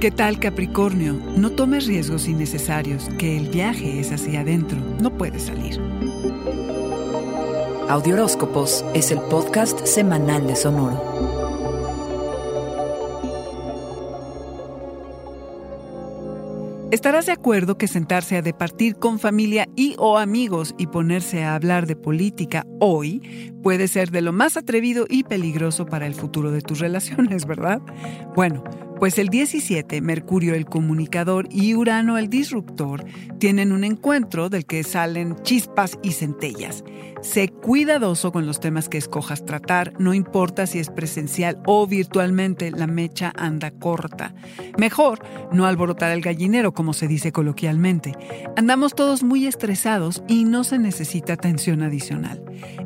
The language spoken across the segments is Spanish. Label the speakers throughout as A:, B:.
A: ¿Qué tal Capricornio? No tomes riesgos innecesarios, que el viaje es hacia adentro, no puedes salir.
B: Audioróscopos es el podcast semanal de Sonoro.
A: Estarás de acuerdo que sentarse a departir con familia y o amigos y ponerse a hablar de política hoy puede ser de lo más atrevido y peligroso para el futuro de tus relaciones, ¿verdad? Bueno, pues el 17, Mercurio el comunicador y Urano el disruptor tienen un encuentro del que salen chispas y centellas. Sé cuidadoso con los temas que escojas tratar, no importa si es presencial o virtualmente, la mecha anda corta. Mejor no alborotar el gallinero, como se dice coloquialmente. Andamos todos muy estresados y no se necesita atención adicional.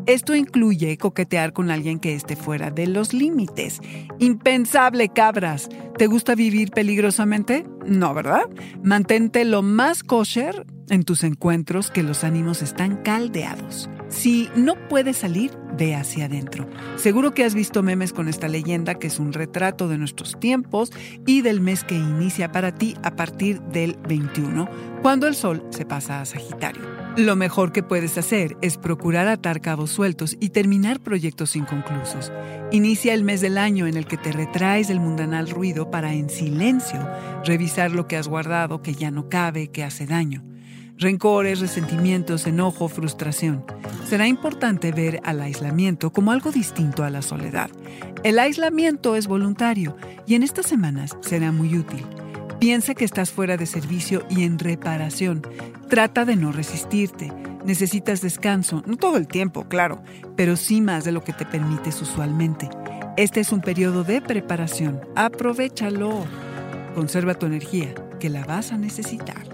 A: Esto incluye coquetear con alguien que esté fuera de los límites. Impensable, cabras. ¿Te gusta vivir peligrosamente? No, ¿verdad? Mantente lo más kosher en tus encuentros que los ánimos están caldeados. Si no puedes salir, ve hacia adentro. Seguro que has visto memes con esta leyenda que es un retrato de nuestros tiempos y del mes que inicia para ti a partir del 21, cuando el sol se pasa a Sagitario. Lo mejor que puedes hacer es procurar atar cabos sueltos y terminar proyectos inconclusos. Inicia el mes del año en el que te retraes del mundanal ruido para en silencio revisar lo que has guardado que ya no cabe, que hace daño rencores, resentimientos, enojo, frustración. Será importante ver al aislamiento como algo distinto a la soledad. El aislamiento es voluntario y en estas semanas será muy útil. Piensa que estás fuera de servicio y en reparación. Trata de no resistirte. Necesitas descanso, no todo el tiempo, claro, pero sí más de lo que te permites usualmente. Este es un periodo de preparación. Aprovechalo. Conserva tu energía, que la vas a necesitar.